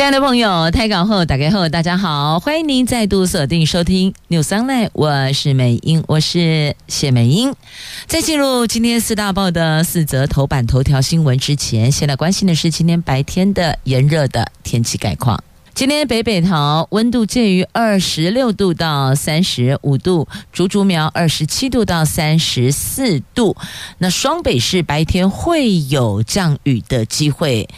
亲爱的朋友，台港后打开后，大家好，欢迎您再度锁定收听 News Online，我是美英，我是谢美英。在进入今天四大报的四则头版头条新闻之前，先来关心的是今天白天的炎热的天气概况。今天北北桃温度介于二十六度到三十五度，竹竹苗二十七度到三十四度。那双北市白天会有降雨的机会。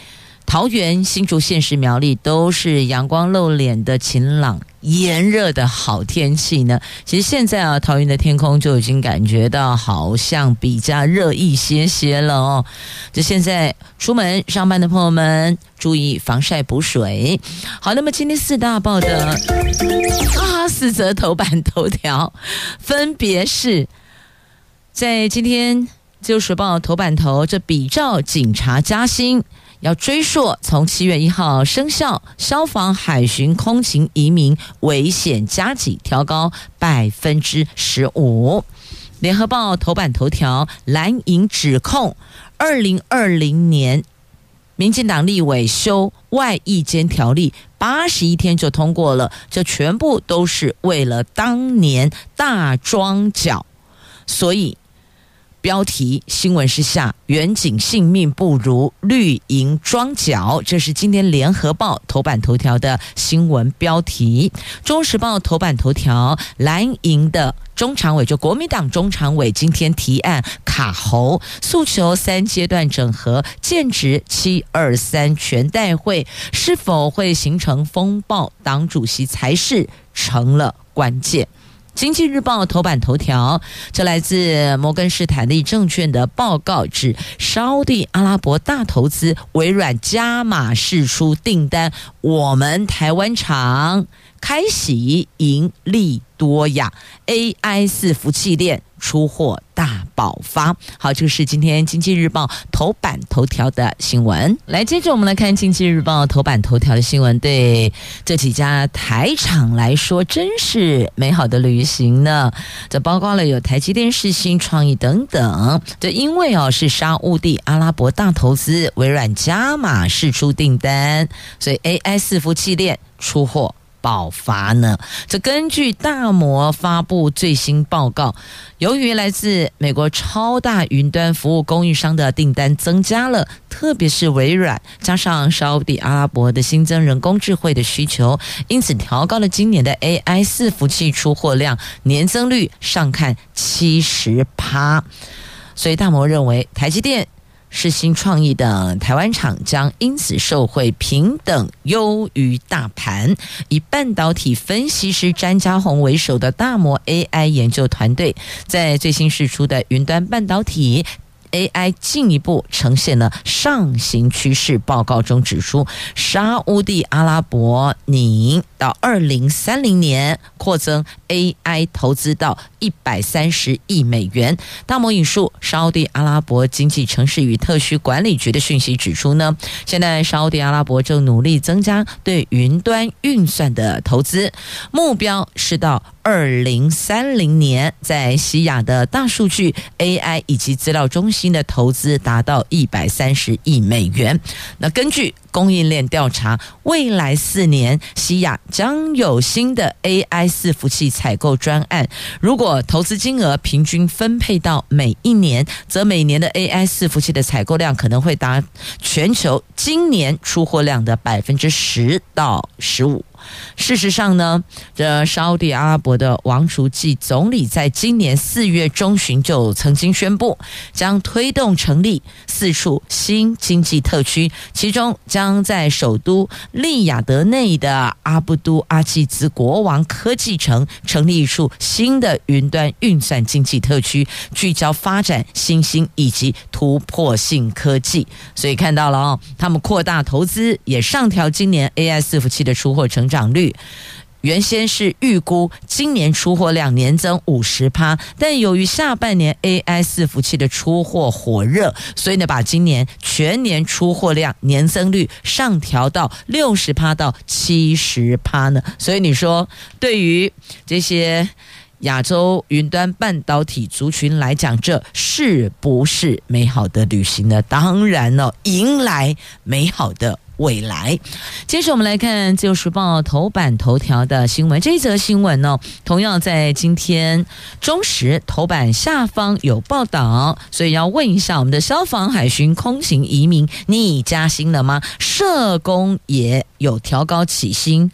桃园、新竹县市苗栗都是阳光露脸的晴朗、炎热的好天气呢。其实现在啊，桃园的天空就已经感觉到好像比较热一些些了哦。就现在出门上班的朋友们，注意防晒补水。好，那么今天四大报的啊四则头版头条，分别是在今天《自由时报》头版头，这比照警察加薪。要追溯从七月一号生效，消防、海巡、空勤移民危险加给调高百分之十五。联合报头版头条：蓝营指控二零二零年民进党立委修外役监条例，八十一天就通过了，这全部都是为了当年大庄脚，所以。标题新闻是下，远景性命不如绿营装脚，这是今天联合报头版头条的新闻标题。中时报头版头条，蓝营的中常委就国民党中常委今天提案卡喉，诉求三阶段整合，剑指七二三全代会是否会形成风暴，党主席才是成了关键。经济日报头版头条，这来自摩根士坦利证券的报告指，沙地阿拉伯大投资，微软加码释出订单，我们台湾厂开喜盈利多呀，AI 四服器链。出货大爆发，好，这个是今天经济日报头版头条的新闻。来，接着我们来看经济日报头版头条的新闻。对这几家台厂来说，真是美好的旅行呢。这包括了有台积电、视新、创意等等。这因为哦是沙乌地阿拉伯大投资，微软加码试出订单，所以 AI 伺服器链出货。爆发呢？这根据大摩发布最新报告，由于来自美国超大云端服务供应商的订单增加了，特别是微软，加上沙乌地阿拉伯的新增人工智慧的需求，因此调高了今年的 AI 伺服器出货量年增率上看七十趴。所以大摩认为台积电。是新创意的台湾厂将因此受惠，平等优于大盘。以半导体分析师詹家宏为首的大摩 AI 研究团队，在最新释出的云端半导体。AI 进一步呈现了上行趋势。报告中指出，沙乌地阿拉伯拟到二零三零年扩增 AI 投资到一百三十亿美元。大摩引述沙乌地阿拉伯经济城市与特区管理局的讯息指出呢，现在沙乌地阿拉伯正努力增加对云端运算的投资，目标是到二零三零年在西亚的大数据 AI 以及资料中心。的投资达到一百三十亿美元。那根据供应链调查，未来四年西亚将有新的 AI 伺服器采购专案。如果投资金额平均分配到每一年，则每年的 AI 伺服器的采购量可能会达全球今年出货量的百分之十到十五。事实上呢，这沙地阿拉伯的王储暨总理在今年四月中旬就曾经宣布，将推动成立四处新经济特区，其中将在首都利雅得内的阿布都阿济兹国王科技城成立一处新的云端运算经济特区，聚焦发展新兴以及突破性科技。所以看到了哦，他们扩大投资，也上调今年 AI 伺服器的出货成长涨率。原先是预估今年出货量年增五十趴，但由于下半年 AI 伺服器的出货火热，所以呢，把今年全年出货量年增率上调到六十趴到七十趴呢。所以你说，对于这些亚洲云端半导体族群来讲，这是不是美好的旅行呢？当然了，迎来美好的。未来，接着我们来看《自由时报》头版头条的新闻。这一则新闻呢，同样在今天中时头版下方有报道，所以要问一下我们的消防、海巡、空勤、移民，你加薪了吗？社工也有调高起薪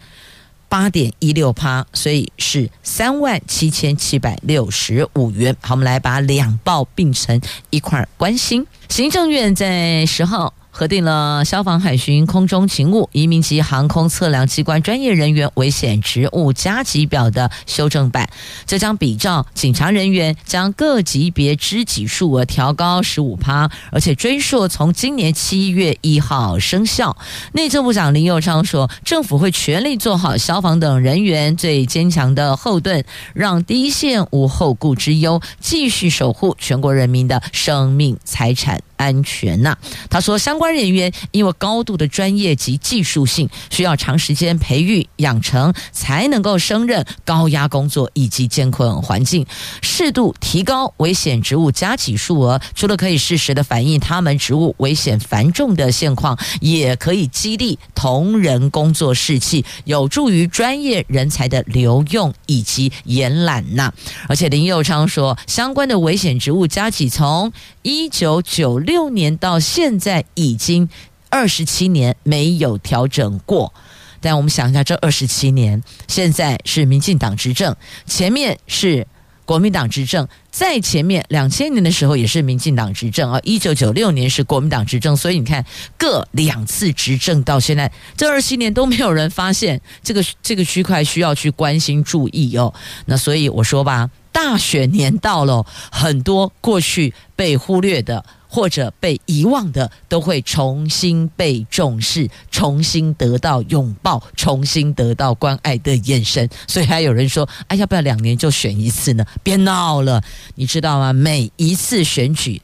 八点一六趴，所以是三万七千七百六十五元。好，我们来把两报并成一块关心。行政院在十号。核定了消防、海巡、空中勤务、移民及航空测量机关专业人员危险职务加级表的修正版，这将比照警察人员将各级别支给数额调高十五趴，而且追溯从今年七月一号生效。内政部长林佑昌说，政府会全力做好消防等人员最坚强的后盾，让第一线无后顾之忧，继续守护全国人民的生命财产安全呐、他说，相关人员因为高度的专业及技术性，需要长时间培育养成，才能够胜任高压工作以及艰困环境。适度提高危险职务加给数额，除了可以适时的反映他们职务危险繁重的现况，也可以激励同仁工作士气，有助于专业人才的留用以及延揽呐。而且林佑昌说，相关的危险职务加给从一九九六六年到现在已经二十七年没有调整过，但我们想一下，这二十七年现在是民进党执政，前面是国民党执政，在前面两千年的时候也是民进党执政啊，一九九六年是国民党执政，所以你看各两次执政到现在这二十七年都没有人发现这个这个区块需要去关心注意哦，那所以我说吧，大选年到了，很多过去被忽略的。或者被遗忘的，都会重新被重视，重新得到拥抱，重新得到关爱的眼神。所以还有人说：“哎，要不要两年就选一次呢？”别闹了，你知道吗？每一次选举，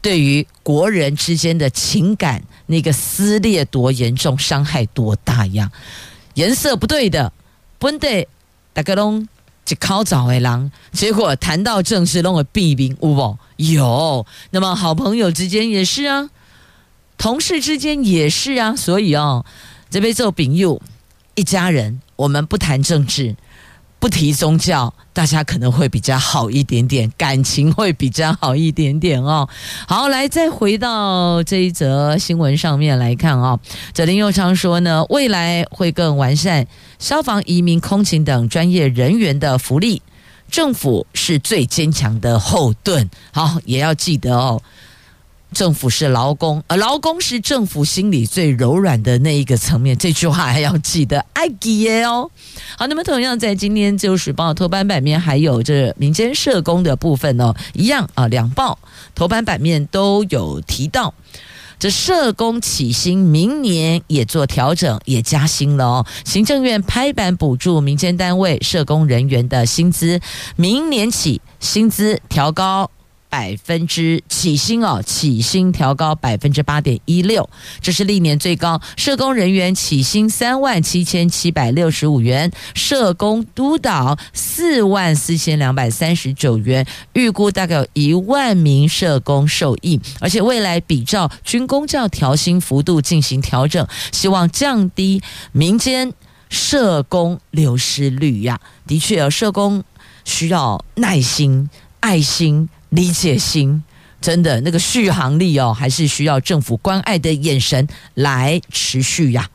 对于国人之间的情感那个撕裂多严重，伤害多大呀？颜色不对的，不对，大家拢。就靠早诶狼，结果谈到政治，弄个弊病，有无？有。那么好朋友之间也是啊，同事之间也是啊。所以哦，这边做朋友，一家人，我们不谈政治。不提宗教，大家可能会比较好一点点，感情会比较好一点点哦。好，来再回到这一则新闻上面来看哦。泽林右昌说呢，未来会更完善消防、移民、空勤等专业人员的福利，政府是最坚强的后盾。好，也要记得哦。政府是劳工，而劳工是政府心里最柔软的那一个层面。这句话还要记得，爱记耶哦。好，那么同样在今天《自由时报》头版版面还有这民间社工的部分哦，一样啊，两报头版版面都有提到，这社工起薪明年也做调整，也加薪了哦。行政院拍板补助民间单位社工人员的薪资，明年起薪资调高。百分之起薪哦，起薪调高百分之八点一六，这是历年最高。社工人员起薪三万七千七百六十五元，社工督导四万四千两百三十九元，预估大概有一万名社工受益，而且未来比照军公教调薪幅度进行调整，希望降低民间社工流失率呀。的确，社工需要耐心、爱心。理解心，真的那个续航力哦，还是需要政府关爱的眼神来持续呀。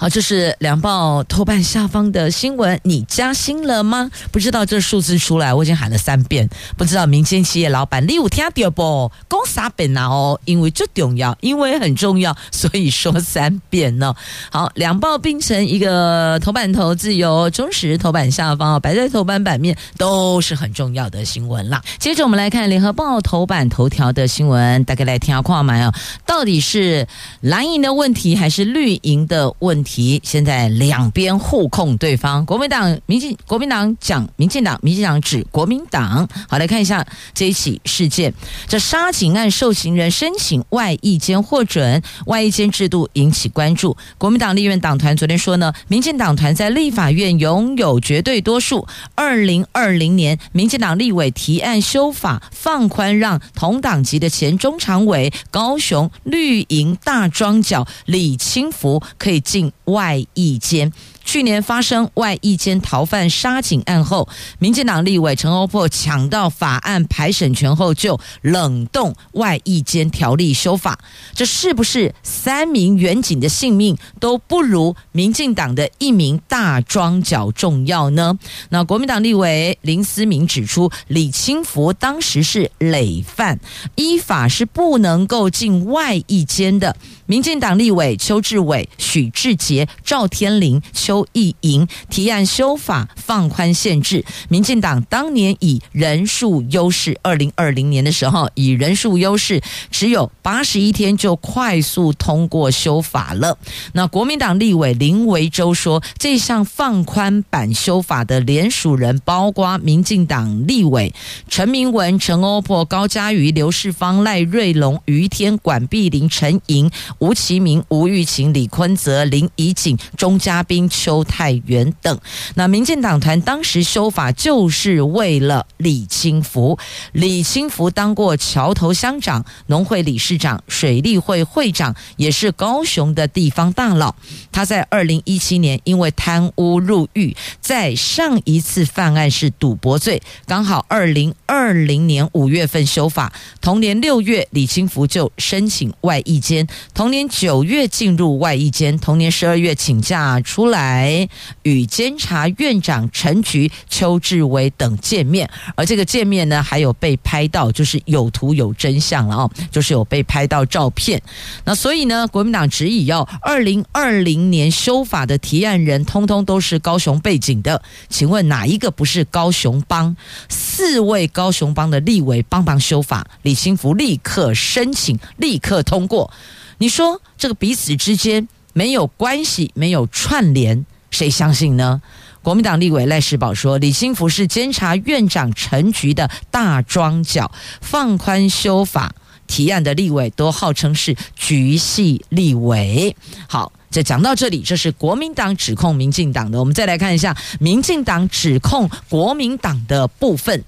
好，这是两报头版下方的新闻。你加薪了吗？不知道这数字出来，我已经喊了三遍。不知道民间企业老板你有听到不？讲三遍呐哦，因为最重要，因为很重要，所以说三遍呢。好，两报并成一个头版头，自由中实头版下方摆在头版版面都是很重要的新闻啦。接着我们来看联合报头版头条的新闻，大概来听下看嘛哦，到底是蓝营的问题还是绿营的问题？题，现在两边互控对方，国民党、民进、国民党讲民进党，民进党指国民党。好，来看一下这一起事件，这杀警案受刑人申请外役监获准，外役监制度引起关注。国民党立院党团昨天说呢，民进党团在立法院拥有绝对多数。二零二零年，民进党立委提案修法，放宽让同党籍的前中常委高雄绿营大庄脚李清福可以进外役监。去年发生外役监逃犯杀警案后，民进党立委陈欧珀抢到法案排审权后，就冷冻外役监条例修法。这是不是三名员警的性命都不如民进党的一名大庄脚重要呢？那国民党立委林思明指出，李清福当时是累犯，依法是不能够进外役监的。民进党立委邱志伟、许志杰、赵天麟、邱意莹提案修法放宽限制。民进党当年以人数优势，二零二零年的时候以人数优势，只有八十一天就快速通过修法了。那国民党立委林维洲说，这项放宽版修法的联署人包括民进党立委陈明文、陈欧珀、高嘉瑜、刘世芳、赖瑞龙、于天、管碧玲、陈莹。吴其明、吴玉琴、李坤泽、林怡景、钟嘉宾、邱泰源等。那民进党团当时修法就是为了李清福。李清福当过桥头乡长、农会理事长、水利会会长，也是高雄的地方大佬。他在二零一七年因为贪污入狱，在上一次犯案是赌博罪，刚好二零二零年五月份修法，同年六月李清福就申请外役监，同。同年九月进入外役监，同年十二月请假出来与监察院长陈菊、邱志伟等见面，而这个见面呢，还有被拍到，就是有图有真相了哦，就是有被拍到照片。那所以呢，国民党执意要二零二零年修法的提案人，通通都是高雄背景的，请问哪一个不是高雄帮？四位高雄帮的立委帮忙修法，李清福立刻申请，立刻通过。你说这个彼此之间没有关系，没有串联，谁相信呢？国民党立委赖世宝说，李新福是监察院长陈菊的大庄脚，放宽修法提案的立委都号称是菊系立委。好，这讲到这里，这是国民党指控民进党的，我们再来看一下民进党指控国民党的部分。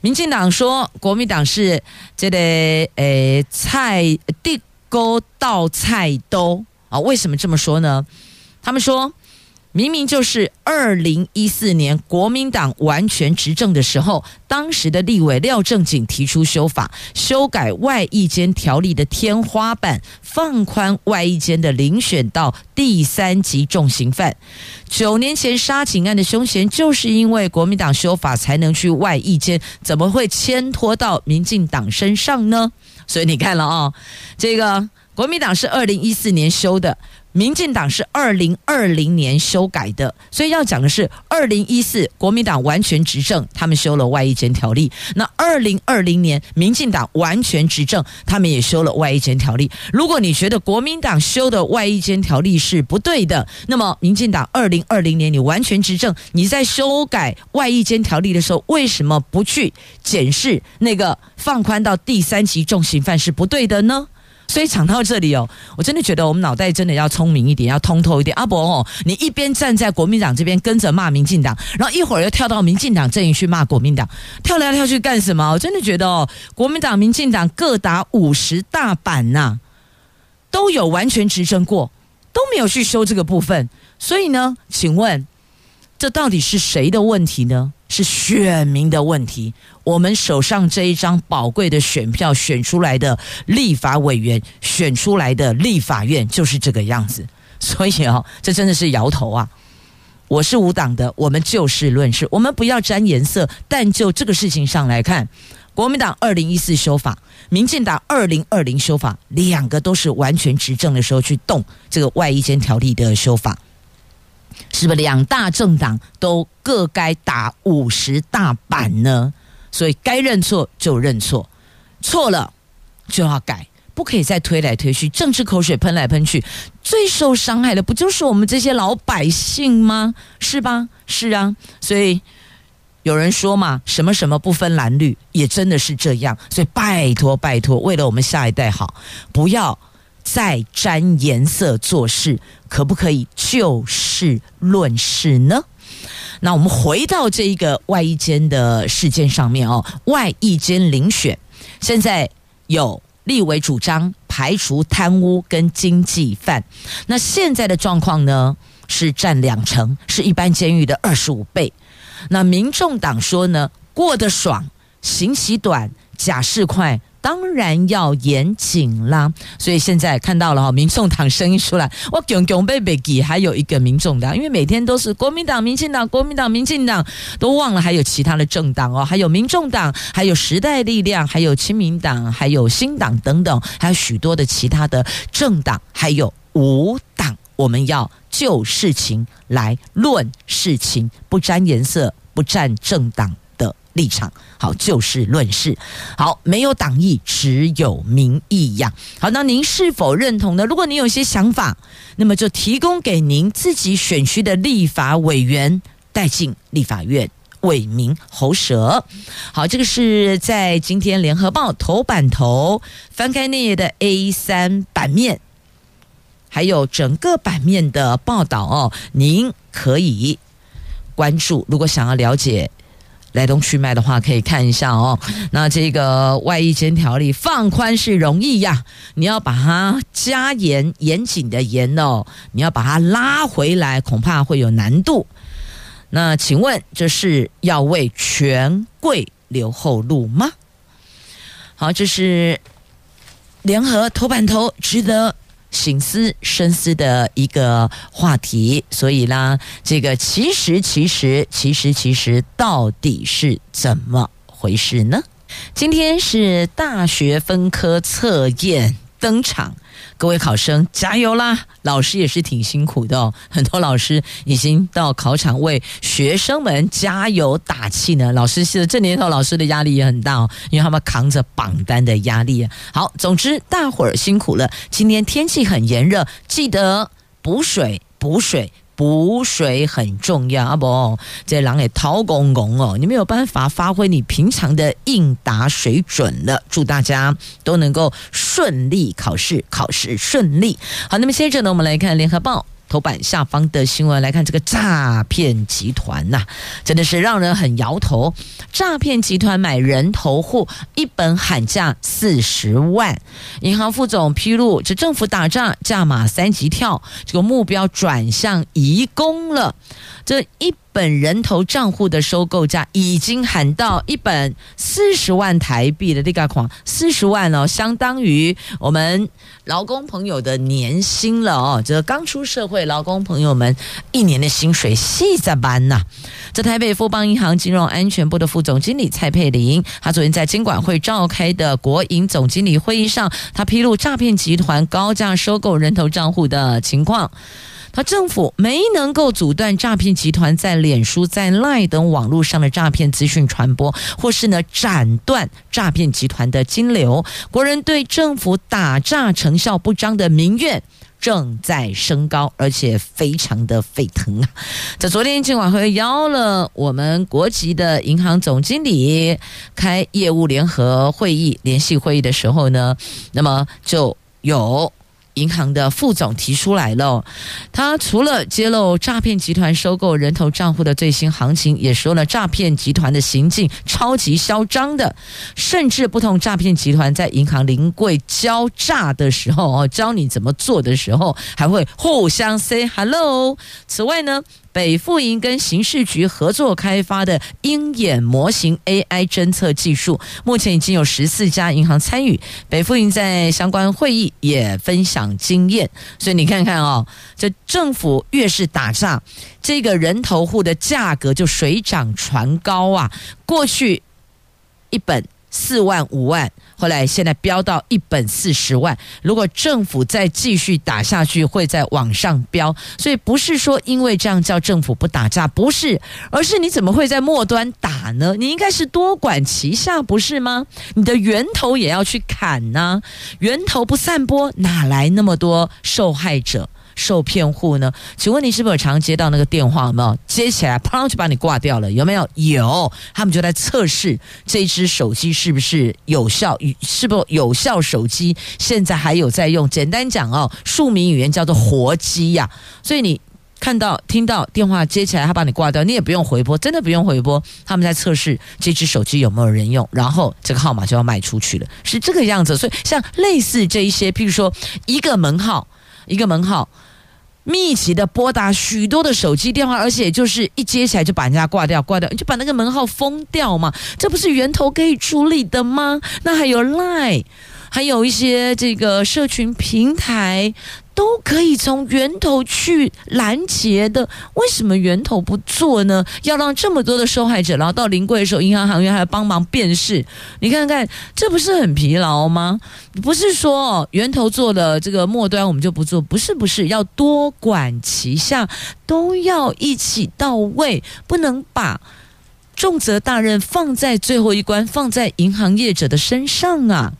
民进党说，国民党是这个诶蔡地。勾倒菜兜啊？为什么这么说呢？他们说，明明就是二零一四年国民党完全执政的时候，当时的立委廖正景提出修法，修改外役监条例的天花板，放宽外役监的遴选到第三级重刑犯。九年前杀警案的凶嫌，就是因为国民党修法才能去外役监，怎么会牵拖到民进党身上呢？所以你看了啊，这个国民党是二零一四年修的，民进党是二零二零年修改的。所以要讲的是，二零一四国民党完全执政，他们修了外衣监条例；那二零二零年民进党完全执政，他们也修了外衣监条例。如果你觉得国民党修的外衣监条例是不对的，那么民进党二零二零年你完全执政，你在修改外衣监条例的时候，为什么不去检视那个？放宽到第三级重刑犯是不对的呢，所以讲到这里哦，我真的觉得我们脑袋真的要聪明一点，要通透一点。阿伯哦，你一边站在国民党这边跟着骂民进党，然后一会儿又跳到民进党阵营去骂国民党，跳来跳去干什么？我真的觉得哦，国民党、民进党各打五十大板呐、都有完全执政过，都没有去修这个部分。所以呢，请问这到底是谁的问题呢？是选民的问题。我们手上这一张宝贵的选票选出来的立法委员，选出来的立法院就是这个样子。所以哦，这真的是摇头啊！我是无党的，我们就事论事，我们不要沾颜色。但就这个事情上来看，国民党二零一四修法，民进党二零二零修法，两个都是完全执政的时候去动这个外役监条例的修法。是不是两大政党都各该打五十大板呢？所以该认错就认错，错了就要改，不可以再推来推去，政治口水喷来喷去，最受伤害的不就是我们这些老百姓吗？是吧？是啊，所以有人说嘛，什么什么不分蓝绿，也真的是这样。所以拜托拜托，为了我们下一代好，不要再沾颜色做事，可不可以就事论事呢？那我们回到这一个外衣监的事件上面哦，外衣监遴选，现在有立委主张排除贪污跟经济犯，那现在的状况呢是占两成，是一般监狱的二十五倍。那民众党说呢，过得爽，刑期短，假释快。当然要严谨啦，所以现在看到了哈，民众党声音出来，我囧囧被被给，还有一个民众党，因为每天都是国民党、民进党、国民党、民进党，都忘了还有其他的政党哦，还有民众党，还有时代力量，还有亲民党，还有新党等等，还有许多的其他的政党，还有无党，我们要就事情来论事情，不沾颜色，不沾政党。立场好，就事论事。好，没有党意，只有民意呀。好，那您是否认同呢？如果您有一些想法，那么就提供给您自己选区的立法委员带进立法院为民喉舌。好，这个是在今天联合报头版头翻开那页的 A 三版面，还有整个版面的报道哦，您可以关注。如果想要了解。来龙去脉的话，可以看一下哦。那这个外役监条例放宽是容易呀，你要把它加严、严谨的严哦，你要把它拉回来，恐怕会有难度。那请问，这是要为权贵留后路吗？好，这是联合头版头，值得。醒思深思的一个话题，所以啦，这个其实其实其实其实到底是怎么回事呢？今天是大学分科测验登场。各位考生加油啦！老师也是挺辛苦的哦，很多老师已经到考场为学生们加油打气呢。老师是这年头，老师的压力也很大哦，因为他们扛着榜单的压力。好，总之大伙儿辛苦了。今天天气很炎热，记得补水，补水。补水很重要啊！不，这狼也掏公公哦，你没有办法发挥你平常的应答水准了。祝大家都能够顺利考试，考试顺利。好，那么接着呢，我们来看《联合报》。头版下方的新闻来看，这个诈骗集团呐、真的是让人很摇头。诈骗集团买人头户，一本喊价四十万。银行副总披露，这政府打仗价码三级跳，这个目标转向移工了。这一本人头账户的收购价已经喊到一本四十万台币的这个款，四十万哦，相当于我们劳工朋友的年薪了哦。这刚出社会劳工朋友们一年的薪水细在班呐。这台北富邦银行金融安全部的副总经理蔡佩玲，他昨天在金管会召开的国营总经理会议上，他披露诈骗集团高价收购人头账户的情况。他政府没能够阻断诈骗集团在脸书、在赖等网络上的诈骗资讯传播，或是呢斩断诈骗集团的金流。国人对政府打诈成效不彰的民怨正在升高，而且非常的沸腾啊！在昨天金管会邀了我们国籍的银行总经理开业务联合会议、联系会议的时候呢，那么就有。银行的副总提出来了，他除了揭露诈骗集团收购人头账户的最新行情，也说了诈骗集团的行径超级嚣张的，甚至不同诈骗集团在银行临柜交诈的时候哦，教你怎么做的时候，还会互相 say hello。此外呢，北富银跟刑事局合作开发的鹰眼模型 AI 侦测技术，目前已经有十四家银行参与。北富银在相关会议也分享经验，所以你看看哦，这政府越是打诈，这个人头户的价格就水涨船高啊！过去一本四万五万，后来现在飙到一本四十万。如果政府再继续打下去，会在往上飙。所以不是说因为这样叫政府不打架，不是，而是你怎么会在末端打呢？你应该是多管齐下，不是吗？你的源头也要去砍呢、源头不散播，哪来那么多受害者？受骗户呢？请问你是不是有常接到那个电话？有没有接起来，砰就把你挂掉了？有没有？有，他们就在测试这只手机是不是有效，是不有效手机？现在还有在用。简单讲哦，庶民语言叫做活机呀、所以你看到、听到电话接起来，他把你挂掉，你也不用回拨，真的不用回拨。他们在测试这只手机有没有人用，然后这个号码就要卖出去了，是这个样子。所以像类似这一些，譬如说一个门号，一个门号。密集的拨打许多的手机电话，而且就是一接起来就把人家挂掉，挂掉，你就把那个门号封掉嘛，这不是源头可以处理的吗？那还有 Line，还有一些这个社群平台。都可以从源头去拦截的，为什么源头不做呢？要让这么多的受害者，然后到临柜的时候，银行行员还要帮忙辨识，你看看，这不是很疲劳吗？不是说源头做了这个末端我们就不做，不是不是，要多管齐下，都要一起到位，不能把重责大任放在最后一关，放在银行业者的身上啊。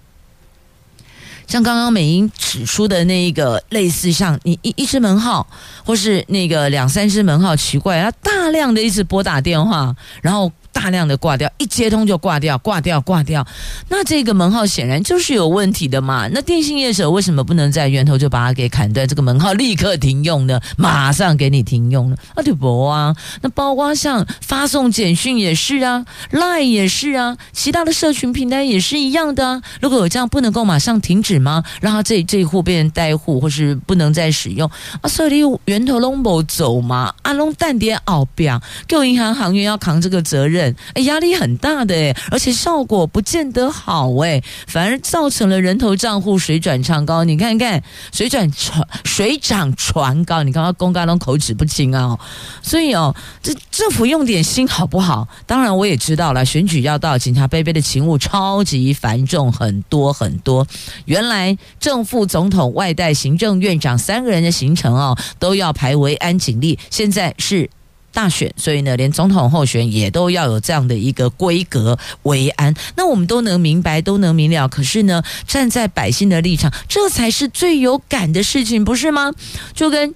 像刚刚美英指出的那一个类似像你一一只门号，或是那个两三只门号，奇怪，他大量的一直拨打电话，然后。大量的挂掉，一接通就挂掉，挂掉挂掉。那这个门号显然就是有问题的嘛？那电信业者为什么不能在源头就把它给砍断？这个门号立刻停用呢？马上给你停用呢？啊对不啊？那包括像发送简讯也是啊，Line 也是啊，其他的社群平台也是一样的。如果有这样，不能够马上停止吗？让他这这一户变成代户，或是不能再使用啊？所以源头拢不走嘛？啊拢淡点后边，各银行行员要扛这个责任。哎，压力很大的哎，而且效果不见得好哎，反而造成了人头账户水涨船高。你看看，水涨船水涨船高，你刚刚公干龙口齿不清啊。所以哦，这政府用点心好不好？当然我也知道了，选举要到，警察杯杯的勤务超级繁重，很多很多。原来正副总统、外带行政院长三个人的行程哦，都要排维安警力，现在是。大选，所以呢，连总统候选也都要有这样的一个规格为安。那我们都能明白，都能明了。可是呢，站在百姓的立场，这才是最有感的事情，不是吗？就跟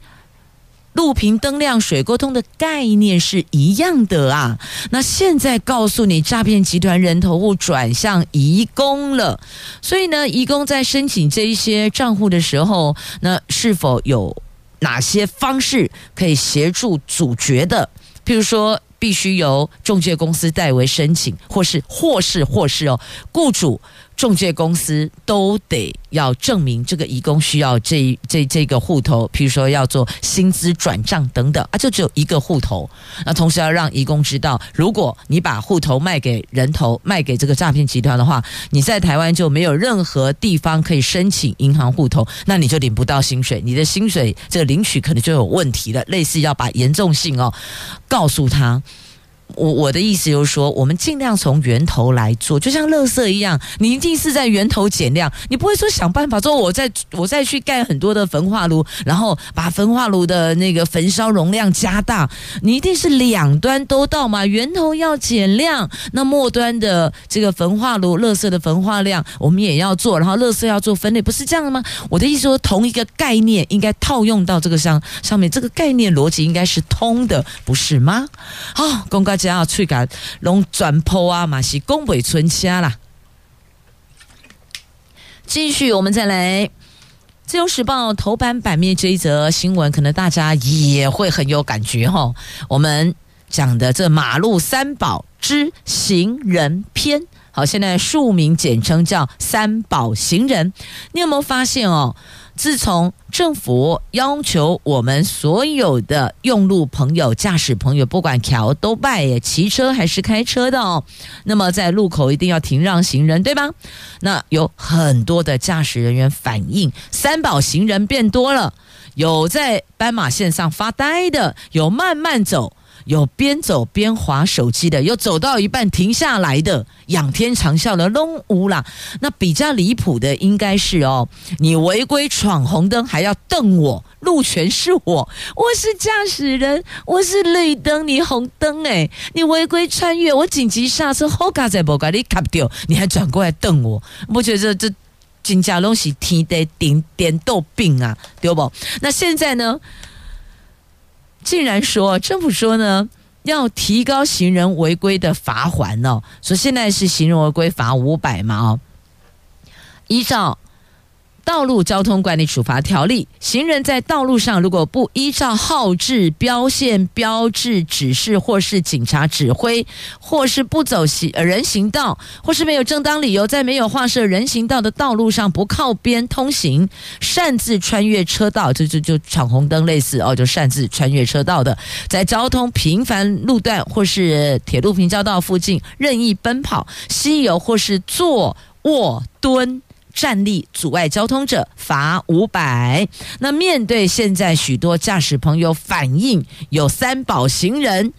路平灯亮、水沟通的概念是一样的啊。那现在告诉你，诈骗集团人头户转向移工了，所以呢，移工在申请这一些账户的时候，那是否有？哪些方式可以协助主角的？譬如说，必须由中介公司代为申请，或是或是或是哦，雇主。中介公司都得要证明这个移工需要这这这个户头，譬如说要做薪资转账等等啊，就只有一个户头。那同时要让移工知道，如果你把户头卖给人头，卖给这个诈骗集团的话，你在台湾就没有任何地方可以申请银行户头，那你就领不到薪水，你的薪水这个领取可能就有问题了。类似要把严重性哦告诉他。我我的意思就是说，我们尽量从源头来做，就像垃圾一样，你一定是在源头减量，你不会说想办法说我再我再去盖很多的焚化炉，然后把焚化炉的那个焚烧容量加大，你一定是两端都到嘛，源头要减量，那末端的这个焚化炉垃圾的焚化量我们也要做，然后垃圾要做分类，不是这样的吗？我的意思说，同一个概念应该套用到这个上上面，这个概念逻辑应该是通的，不是吗？好，公关。只要去赶龙转坡啊，嘛是恭维存家啦。继续，我们再来《自由时报》头版版面这一则新闻，可能大家也会很有感觉哈。我们讲的这马路三宝之行人篇，好，现在庶名简称叫三宝行人。你有没有发现哦？自从政府要求我们所有的用路朋友、驾驶朋友，不管桥都拜耶，骑车还是开车的哦，那么在路口一定要停让行人，对吧？那有很多的驾驶人员反映，三宝行人变多了，有在斑马线上发呆的，有慢慢走。有边走边滑手机的，有走到一半停下来的，仰天长啸的拢无啦。那比较离谱的应该是哦，你违规闯红灯还要瞪我，路权是我，我是驾驶人，我是绿灯，你红灯诶，你违规穿越，我紧急刹车，好卡在不该你卡掉，你还转过来瞪我，我觉得这真假东西天得点点豆病啊，对不？那现在呢？竟然说政府说呢，要提高行人违规的罚款哦，说现在是行人违规罚五百嘛哦，依照。道路交通管理处罚条例，行人在道路上如果不依照号志、标线、标志指示，或是警察指挥，或是不走行人行道，或是没有正当理由在没有划设人行道的道路上不靠边通行，擅自穿越车道，就就就闯红灯类似哦，就擅自穿越车道的，在交通频繁路段或是铁路平交道附近任意奔跑、吸油或是坐卧蹲。站立阻碍交通者罚五百。那面对现在许多驾驶朋友反映有三宝行人，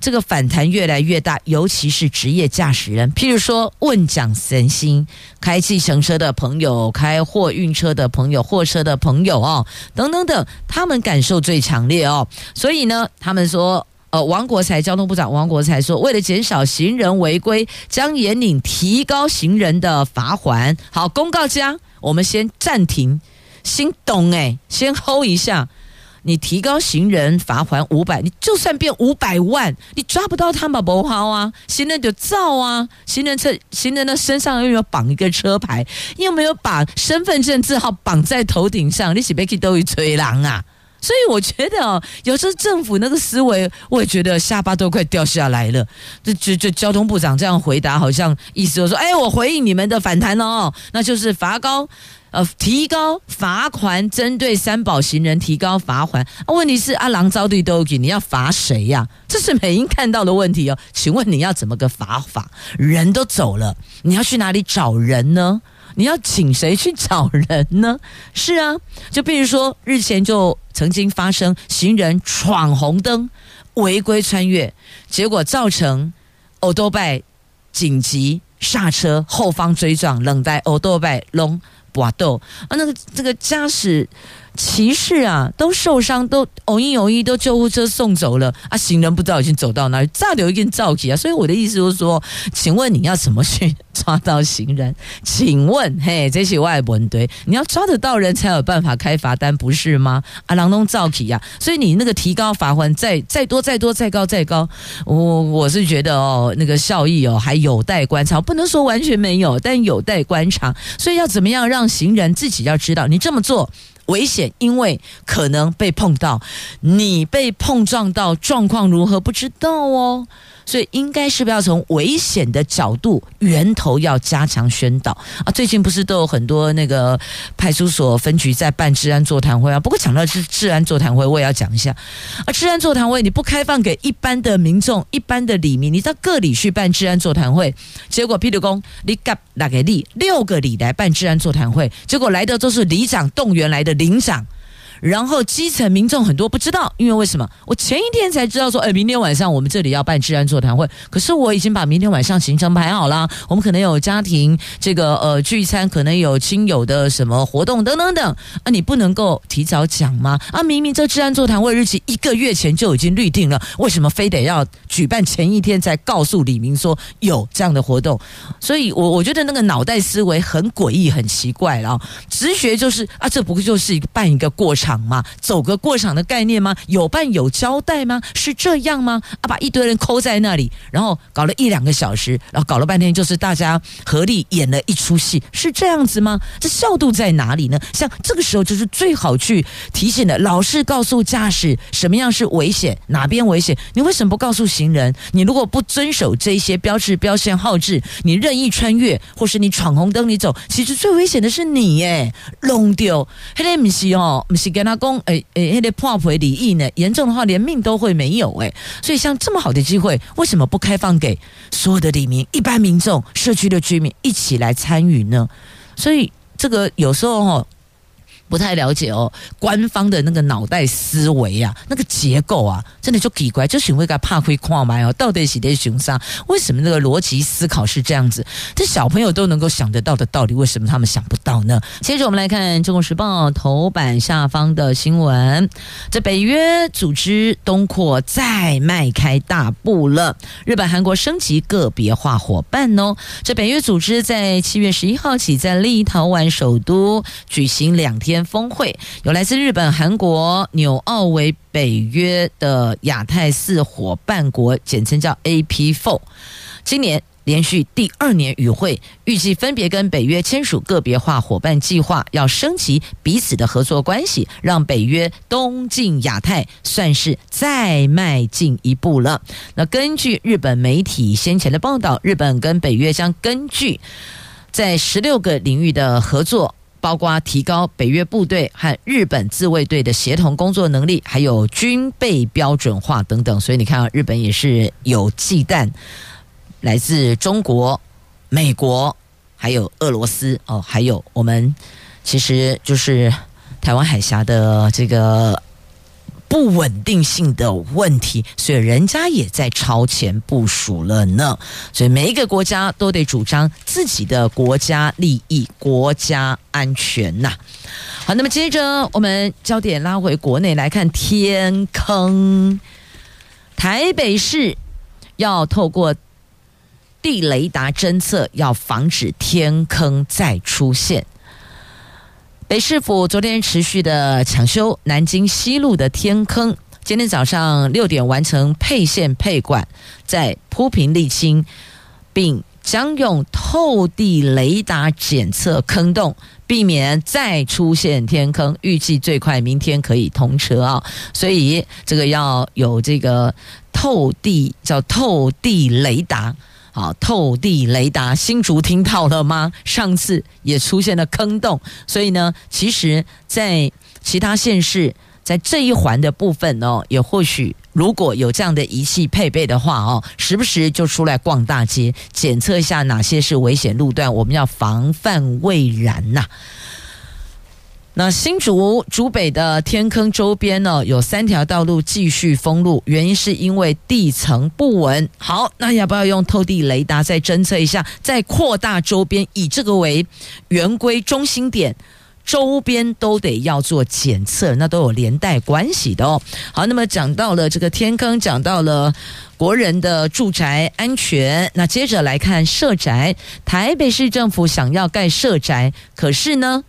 这个反弹越来越大，尤其是职业驾驶人，譬如说问讲神心，开计程车的朋友，开货运车的朋友，货车的朋友哦，等等等，他们感受最强烈哦。所以呢，他们说。呃，王国材交通部长王国材说，为了减少行人违规，将严令提高行人的罚锾。好，公告家，我们先暂停，先懂诶，先 hold 一下。你提高行人罚锾五百，你就算变五百万，你抓不到他们不好啊，行人就造啊，行人车行人的身上又有绑一个车牌，又没有把身份证字号绑在头顶上，你是不是都会吹狼啊？所以我觉得哦，有时候政府那个思维，我也觉得下巴都快掉下来了。这、这、这交通部长这样回答，好像意思就是说，哎，我回应你们的反弹哦，那就是罚高，呃，提高罚款，针对三宝行人提高罚款。问题是阿郎招对都给你要罚谁呀？这是美英看到的问题哦。请问你要怎么个罚法？人都走了，你要去哪里找人呢？你要请谁去找人呢？是啊，就比如说日前就曾经发生行人闯红灯、违规穿越，结果造成欧多拜紧急刹车，后方追撞，冷带欧多拜龙搏斗啊，那个这个驾驶。骑士啊，都受伤，都偶一偶一都救护车送走了啊！行人不知道已经走到哪里，炸掉一根造起啊！所以我的意思就是说，请问你要怎么去抓到行人？请问，嘿，这些外文对，你要抓得到人才有办法开罚单，不是吗？啊，郎东造起呀！所以你那个提高罚款，再再多再多再高再高，我我是觉得哦，那个效益哦还有待观察，不能说完全没有，但有待观察。所以要怎么样让行人自己要知道，你这么做。危险，因为可能被碰到，你被碰撞到，状况如何不知道哦。所以应该是不是要从危险的角度源头要加强宣导啊？最近不是都有很多那个派出所分局在办治安座谈会啊？不过讲到治治安座谈会，我也要讲一下啊。治安座谈会你不开放给一般的民众、一般的里民，你到各里去办治安座谈会，结果譬如说你夹哪个里六个里来办治安座谈会，结果来的都是里长动员来的领长。然后基层民众很多不知道，因为为什么？我前一天才知道说，哎，明天晚上我们这里要办治安座谈会。可是我已经把明天晚上行程排好了，我们可能有家庭这个呃聚餐，可能有亲友的什么活动等等等。啊，你不能够提早讲吗？啊，明明这治安座谈会日期一个月前就已经预定了，为什么非得要举办前一天才告诉李明说有这样的活动？所以我我觉得那个脑袋思维很诡异、很奇怪了。直觉就是啊，这不就是一个办一个过程？场吗？走个过场的概念吗？有办有交代吗？是这样吗？啊，把一堆人扣在那里，然后搞了一两个小时，然后搞了半天，就是大家合力演了一出戏，是这样子吗？这效度在哪里呢？像这个时候就是最好去提醒的，老是告诉驾驶什么样是危险，哪边危险？你为什么不告诉行人？你如果不遵守这些标志、标线、号志，你任意穿越，或是你闯红灯你走，其实最危险的是你耶，弄丢，黑的不是哦，不是。跟他讲，哎哎，那个破坏利益呢？严重的话，连命都会没有诶。所以，像这么好的机会，为什么不开放给所有的里民、一般民众、社区的居民一起来参与呢？所以，这个有时候哈，不太了解哦，官方的那个脑袋思维啊，那个结构啊，真的就奇怪，就选会个怕亏矿买哦，到底是在熊上？为什么那个逻辑思考是这样子？这小朋友都能够想得到的道理，为什么他们想不到呢？接着我们来看《中国时报》头版下方的新闻：这北约组织东扩再迈开大步了，日本、韩国升级个别化伙伴哦。这北约组织在七月十一号起在立陶宛首都举行两天。峰会有来自日本、韩国、纽澳为北约的亚太四伙伴国，简称叫 AP4。今年连续第二年与会，预计分别跟北约签署个别化伙伴计划，要升级彼此的合作关系，让北约东进亚太算是再迈进一步了。那根据日本媒体先前的报道，日本跟北约将根据在十六个领域的合作。包括提高北约部队和日本自卫队的协同工作能力，还有军备标准化等等。所以你看啊，日本也是有忌惮来自中国、美国，还有俄罗斯哦，还有我们其实就是台湾海峡的这个。不稳定性的问题，所以人家也在超前部署了呢。所以每一个国家都得主张自己的国家利益、国家安全呐。好，那么接着我们焦点拉回国内来看天坑。台北市要透过地雷达侦测，要防止天坑再出现。北市府昨天持续的抢修南京西路的天坑，今天早上六点完成配线配管，再铺平沥青，并将用透地雷达检测坑洞，避免再出现天坑。预计最快明天可以通车啊！所以这个要有这个透地叫透地雷达。好，透地雷达新竹听到了吗？上次也出现了坑洞，所以呢，其实，在其他县市，在这一环的部分哦，也或许如果有这样的仪器配备的话哦，时不时就出来逛大街，检测一下哪些是危险路段，我们要防范未然呐、那新竹竹北的天坑周边呢，有三条道路继续封路，原因是因为地层不稳。好，那要不要用透地雷达再侦测一下，再扩大周边，以这个为圆规中心点，周边都得要做检测，那都有连带关系的哦。好，那么讲到了这个天坑，讲到了国人的住宅安全，那接着来看社宅，台北市政府想要盖社宅，可是呢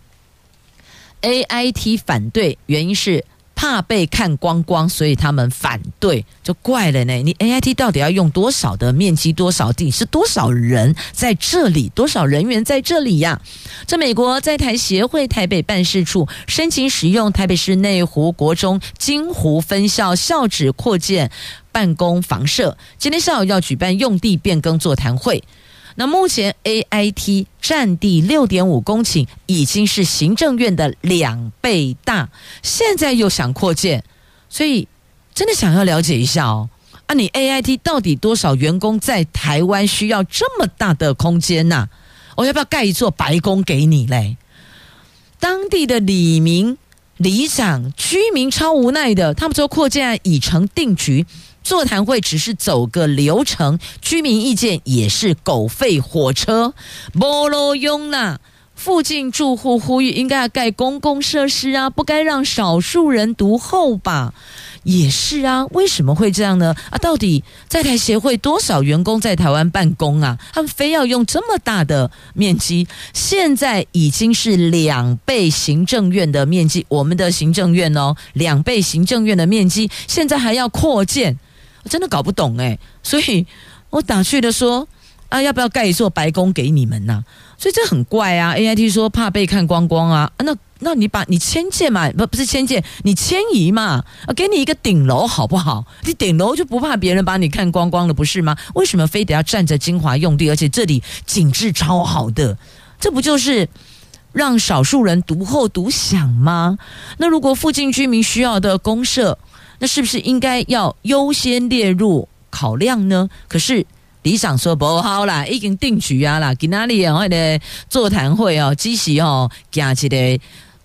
？AIT 反对，原因是怕被看光光，所以他们反对，就怪了呢。你 AIT 到底要用多少的面积，多少地，是多少人在这里，多少人员在这里呀？这美国在台协会台北办事处申请使用台北市内湖国中金湖分校校址扩建办公房舍，今天下午要举办用地变更座谈会。那目前 AIT 占地六点五公顷，已经是行政院的两倍大，现在又想扩建，所以真的想要了解一下哦。啊，你 AIT 到底多少员工在台湾需要这么大的空间呐？我要不要盖一座白宫给你嘞？当地的里民、里长、居民超无奈的，他们说扩建已成定局。座谈会只是走个流程，居民意见也是狗吠火车，没路用呐。附近住户呼吁应该要盖公共设施啊，不该让少数人独厚吧？也是啊，为什么会这样呢？啊，到底在台协会多少员工在台湾办公啊？他们非要用这么大的面积，现在已经是两倍行政院的面积，我们的行政院哦，两倍行政院的面积，现在还要扩建。我真的搞不懂哎，所以我打趣的说啊，要不要盖一座白宫给你们呐？所以这很怪啊。AIT 说怕被看光光啊，那那你把你迁建嘛，不不是迁建，你迁移嘛，给你一个顶楼好不好？你顶楼就不怕别人把你看光光了，不是吗？为什么非得要占着精华用地，而且这里景致超好的？这不就是让少数人独后独享吗？那如果附近居民需要的公社，那是不是应该要优先列入考量呢？可是里长说不好啦，已经定局啊啦，给哪里啊？我的座谈会哦，积极哦，加起来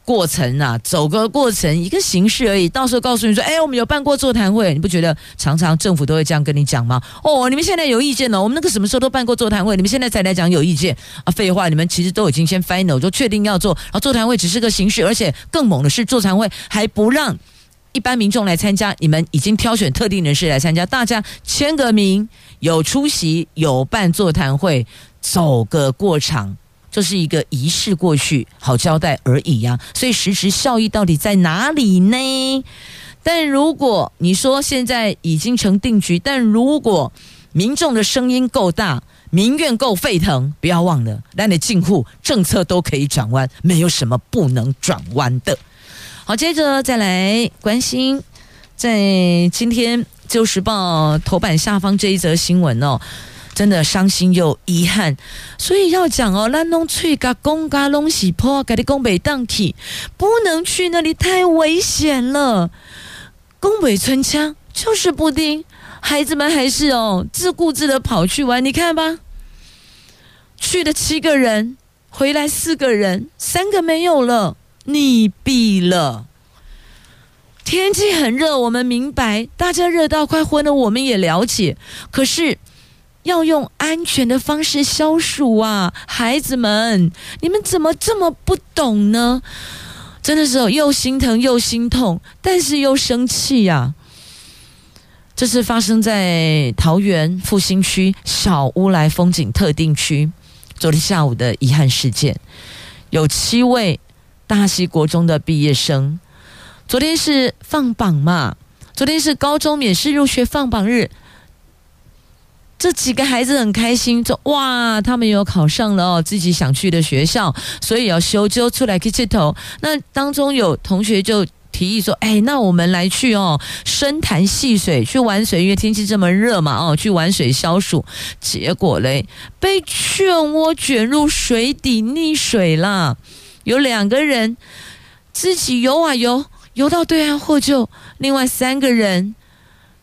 过程啊，走个过程，一个形式而已。到时候告诉你说，哎，我们有办过座谈会，你不觉得常常政府都会这样跟你讲吗？哦，你们现在有意见了，我们那个什么时候都办过座谈会，你们现在才来讲有意见啊？废话，你们其实都已经先 final 就确定要做，然后座谈会只是个形式，而且更猛的是，座谈会还不让一般民众来参加，你们已经挑选特定人士来参加，大家签个名，有出席，有办座谈会，走个过场。就是一个仪式过去，好交代而已呀、啊。所以实质效益到底在哪里呢？但如果你说现在已经成定局，但如果民众的声音够大，民怨够沸腾，不要忘了，那你近户政策都可以转弯，没有什么不能转弯的。好，接着再来关心，在今天《旧时报》头版下方这一则新闻哦。真的伤心又遗憾，所以要讲哦，咱拢去甲公家拢是破，甲你讲袂当去，不能去那里太危险了。宫北村腔就是不听，孩子们还是哦自顾自的跑去玩。你看吧，去了七个人，回来四个人，三个没有了，溺毙了。天气很热，我们明白，大家热到快昏了，我们也了解，可是。要用安全的方式消暑啊，孩子们，你们怎么这么不懂呢？真的是又心疼又心痛，但是又生气呀、啊。这是发生在桃园复兴区小乌来风景特定区昨天下午的遗憾事件，有七位大溪国中的毕业生，昨天是放榜嘛，昨天是高中免试入学放榜日。这几个孩子很开心，说：“哇，他们有考上了哦，自己想去的学校，所以要修就出来去接头。”那当中有同学就提议说：“哎，那我们来去哦，深潭戏水，去玩水，因为天气这么热嘛，哦，去玩水消暑。”结果嘞，被漩涡卷入水底溺水了。有两个人自己游啊游，游到对岸获救，另外三个人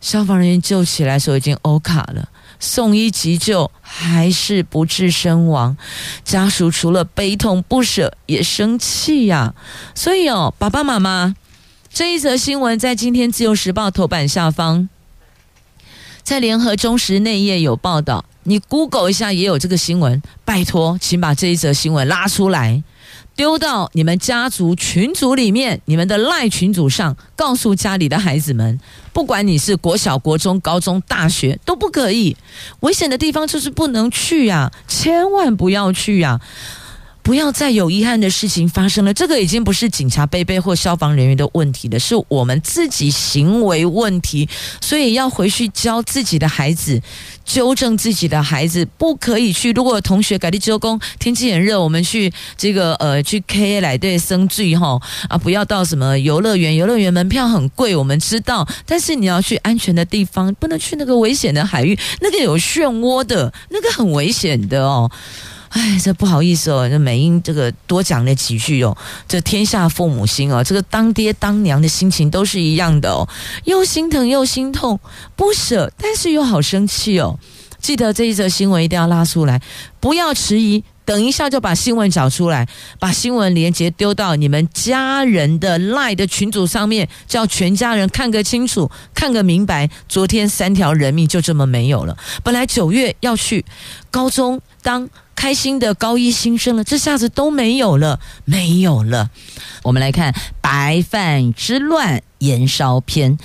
消防人员救起来时候已经欧卡了。送医急救还是不治身亡，家属除了悲痛不舍，也生气呀、所以哦，爸爸妈妈，这一则新闻在今天自由时报头版下方，在联合中时内页有报道，你 Google 一下也有这个新闻。拜托，请把这一则新闻拉出来。丢到你们家族群组里面，你们的赖群组上，告诉家里的孩子们，不管你是国小、国中、高中、大学都不可以，危险的地方就是不能去呀，千万不要去呀。不要再有遗憾的事情发生了。这个已经不是警察杯杯或消防人员的问题了，是我们自己行为问题。所以要回去教自己的孩子，纠正自己的孩子，不可以去。如果同学改地周公，天气很热，我们去这个呃 去 K 来对生聚哈啊，不要到什么游乐园，游乐园门票很贵，我们知道。但是你要去安全的地方，不能去那个危险的海域，那个有漩涡的，那个很危险的哦。哎，这不好意思哦，这美英这个多讲了几句哦。这天下父母心哦，这个当爹当娘的心情都是一样的哦，又心疼又心痛，不舍，但是又好生气哦。记得这一则新闻一定要拉出来，不要迟疑，等一下就把新闻找出来，把新闻连接丢到你们家人的 LINE 的群组上面，叫全家人看个清楚，看个明白。昨天三条人命就这么没有了，本来九月要去高中当。开心的高一新生了，这下子都没有了，没有了。我们来看白饭之乱延烧篇。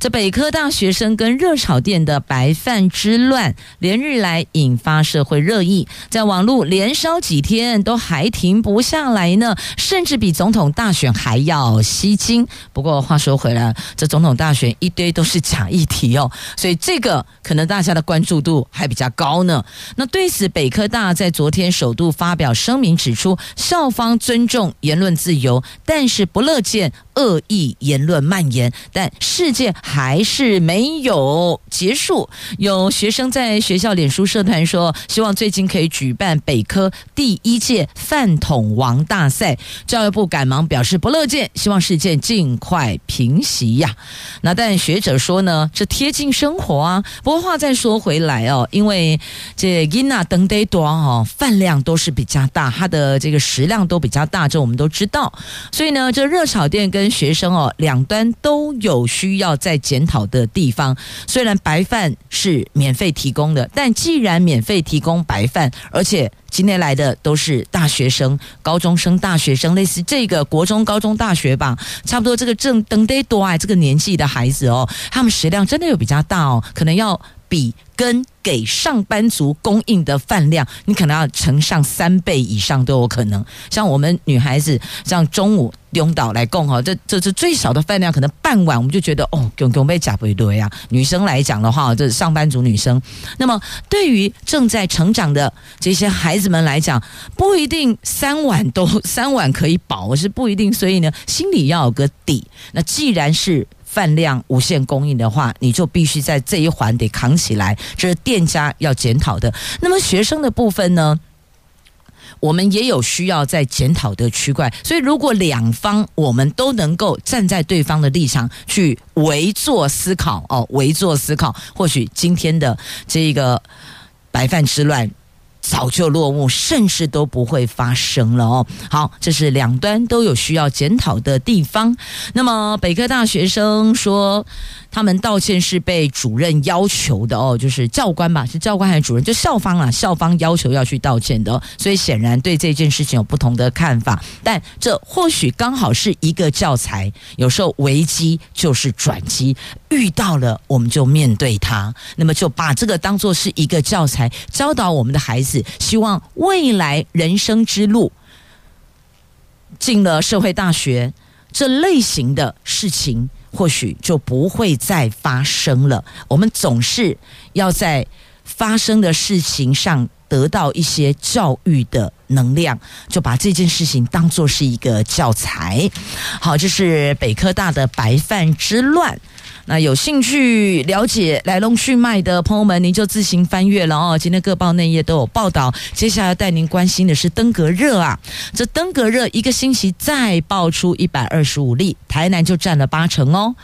这北科大学生跟热炒店的白饭之乱，连日来引发社会热议，在网络连烧几天都还停不下来呢，甚至比总统大选还要吸睛。不过话说回来，这总统大选一堆都是假议题哦，所以这个可能大家的关注度还比较高呢。那对此，北科大在昨天首度发表声明，指出校方尊重言论自由，但是不乐见恶意言论蔓延，但事件。还是没有结束。有学生在学校脸书社团说，希望最近可以举办北科第一届饭桶王大赛。教育部赶忙表示不乐见，希望事件尽快平息呀。那但学者说呢，这贴近生活啊。不过话再说回来哦，因为这囡仔长得多哦，饭量都是比较大，它的这个食量都比较大，这我们都知道。所以呢，这热炒店跟学生哦，两端都有需要在检讨的地方。虽然白饭是免费提供的，但既然免费提供白饭，而且今天来的都是大学生、高中生、大学生，类似这个国中、高中、大学吧，差不多这个正长得多哎，这个年纪的孩子哦，他们食量真的有比较大哦，可能要比。跟给上班族供应的饭量，你可能要乘上三倍以上都有可能。像我们女孩子，像中午领导来供哈，这这这最少的饭量可能半碗，我们就觉得哦，给给被夹不对啊。女生来讲的话，这上班族女生，那么对于正在成长的这些孩子们来讲，不一定三碗都 三碗可以饱，是不一定。所以呢，心里要有个底。那既然是饭量无限供应的话，你就必须在这一环得扛起来，这是店家要检讨的。那么学生的部分呢，我们也有需要在检讨的区块。所以，如果两方我们都能够站在对方的立场去围坐思考，哦，围坐思考，或许今天的这个白饭之乱。早就落幕，甚至都不会发生了哦。好，这是两端都有需要检讨的地方。那么，北科大学生说。他们道歉是被主任要求的哦，就是教官吧，是教官还是主任？就校方啊，校方要求要去道歉的。所以显然对这件事情有不同的看法，但这或许刚好是一个教材。有时候危机就是转机，遇到了我们就面对它，那么就把这个当做是一个教材，教导我们的孩子，希望未来人生之路进了社会大学这类型的事情。或许就不会再发生了。我们总是要在发生的事情上得到一些教育的能量，就把这件事情当做是一个教材。好，这是北科大的白饭之乱。那有兴趣了解来龙去脉的朋友们，您就自行翻阅了哦。今天各报内页都有报道。接下来带您关心的是登革热啊，这登革热一个星期再爆出一百二十五例，台南就占了八成哦。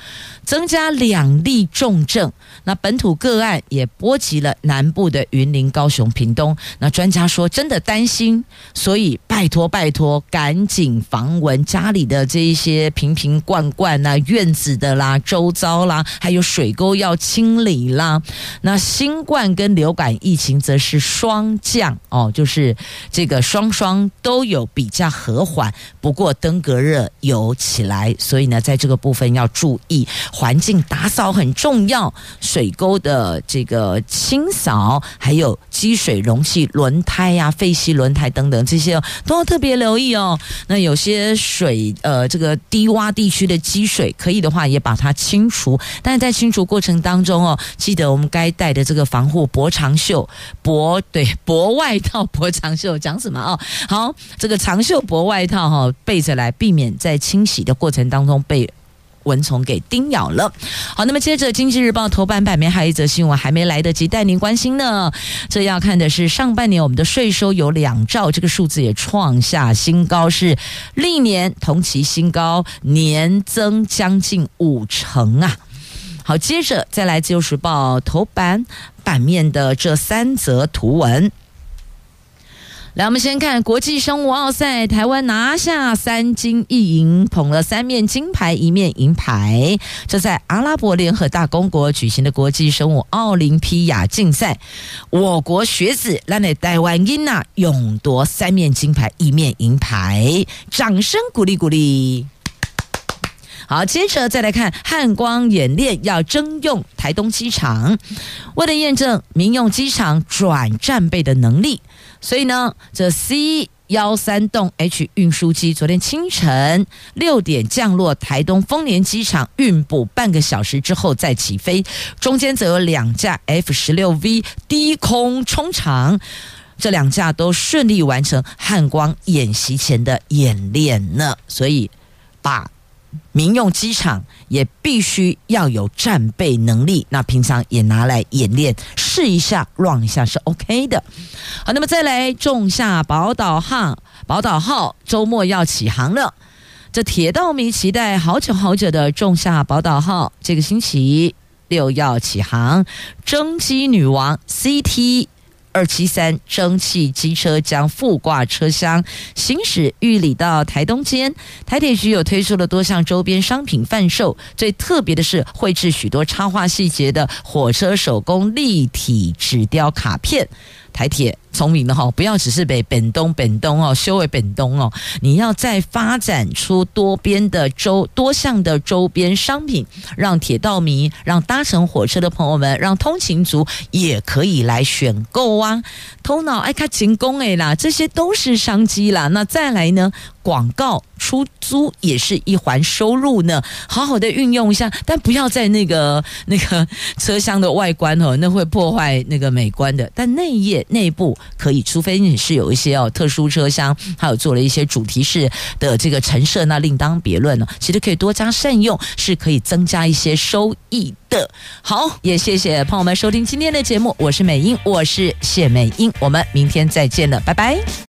增加两例重症，那本土个案也波及了南部的云林、高雄、屏东。那专家说真的担心，所以拜托拜托，赶紧防蚊，家里的这一些瓶瓶罐罐啊、院子的啦、周遭啦，还有水沟要清理啦。那新冠跟流感疫情则是双降哦，就是这个双双都有比较和缓，不过登革热有起来，所以呢，在这个部分要注意。环境打扫很重要，水沟的这个清扫，还有积水容器、轮胎呀、废弃轮胎等等这些都要特别留意哦。那有些水，呃，这个低洼地区的积水，可以的话也把它清除。但是在清除过程当中哦，记得我们该带的这个防护薄长袖、薄对薄外套、薄长袖讲什么哦？好，这个长袖薄外套哈、哦、备着来，避免在清洗的过程当中被。蚊虫给叮咬了。好，那么接着《经济日报》头版版面还有一则新闻还没来得及带您关心呢。这要看的是上半年我们的税收有两兆，这个数字也创下新高，是历年同期新高，年增将近五成啊。好，接着再来《自由时报》头版版面的这三则图文。来，我们先看国际生物奥赛，台湾拿下三金一银，捧了三面金牌，一面银牌。这在阿拉伯联合大公国举行的国际生物奥林匹亚竞赛，我国学子让那台湾银娜勇夺三面金牌，一面银牌，掌声鼓励鼓励。好，接着再来看汉光演练要征用台东机场，为了验证民用机场转战备的能力。所以呢，这 C 幺三栋 H 运输机昨天清晨六点降落台东丰年机场，运补半个小时之后再起飞。中间则有两架 F 十六 V 低空冲场，这两架都顺利完成汉光演习前的演练呢。所以把民用机场也必须要有战备能力，那平常也拿来演练，试一下、run 一下是 OK 的。好，那么再来，仲夏宝岛号，宝岛号周末要起航了。这铁道迷期待好久好久的仲夏宝岛号，这个星期六要起航，蒸机女王 CT。二七三蒸汽机车将复挂车厢行驶玉里到台东间，台铁局有推出了多项周边商品贩售，最特别的是绘制许多插画细节的火车手工立体纸雕卡片。台铁聪明的哈，不要只是北本东本东哦，修为本东哦，你要再发展出多边的周多项的周边商品，让铁道迷、让搭乘火车的朋友们、让通勤族也可以来选购啊！头脑爱看勤工哎啦，这些都是商机啦。那再来呢？广告出租也是一环收入呢，好好的运用一下，但不要在那个那个车厢的外观哦，那会破坏那个美观的。但内页内部可以，除非你是有一些哦特殊车厢，还有做了一些主题式的这个陈设，那另当别论了。其实可以多加善用，是可以增加一些收益的。好，也谢谢朋友们收听今天的节目，我是美英，我是谢美英，我们明天再见了，拜拜。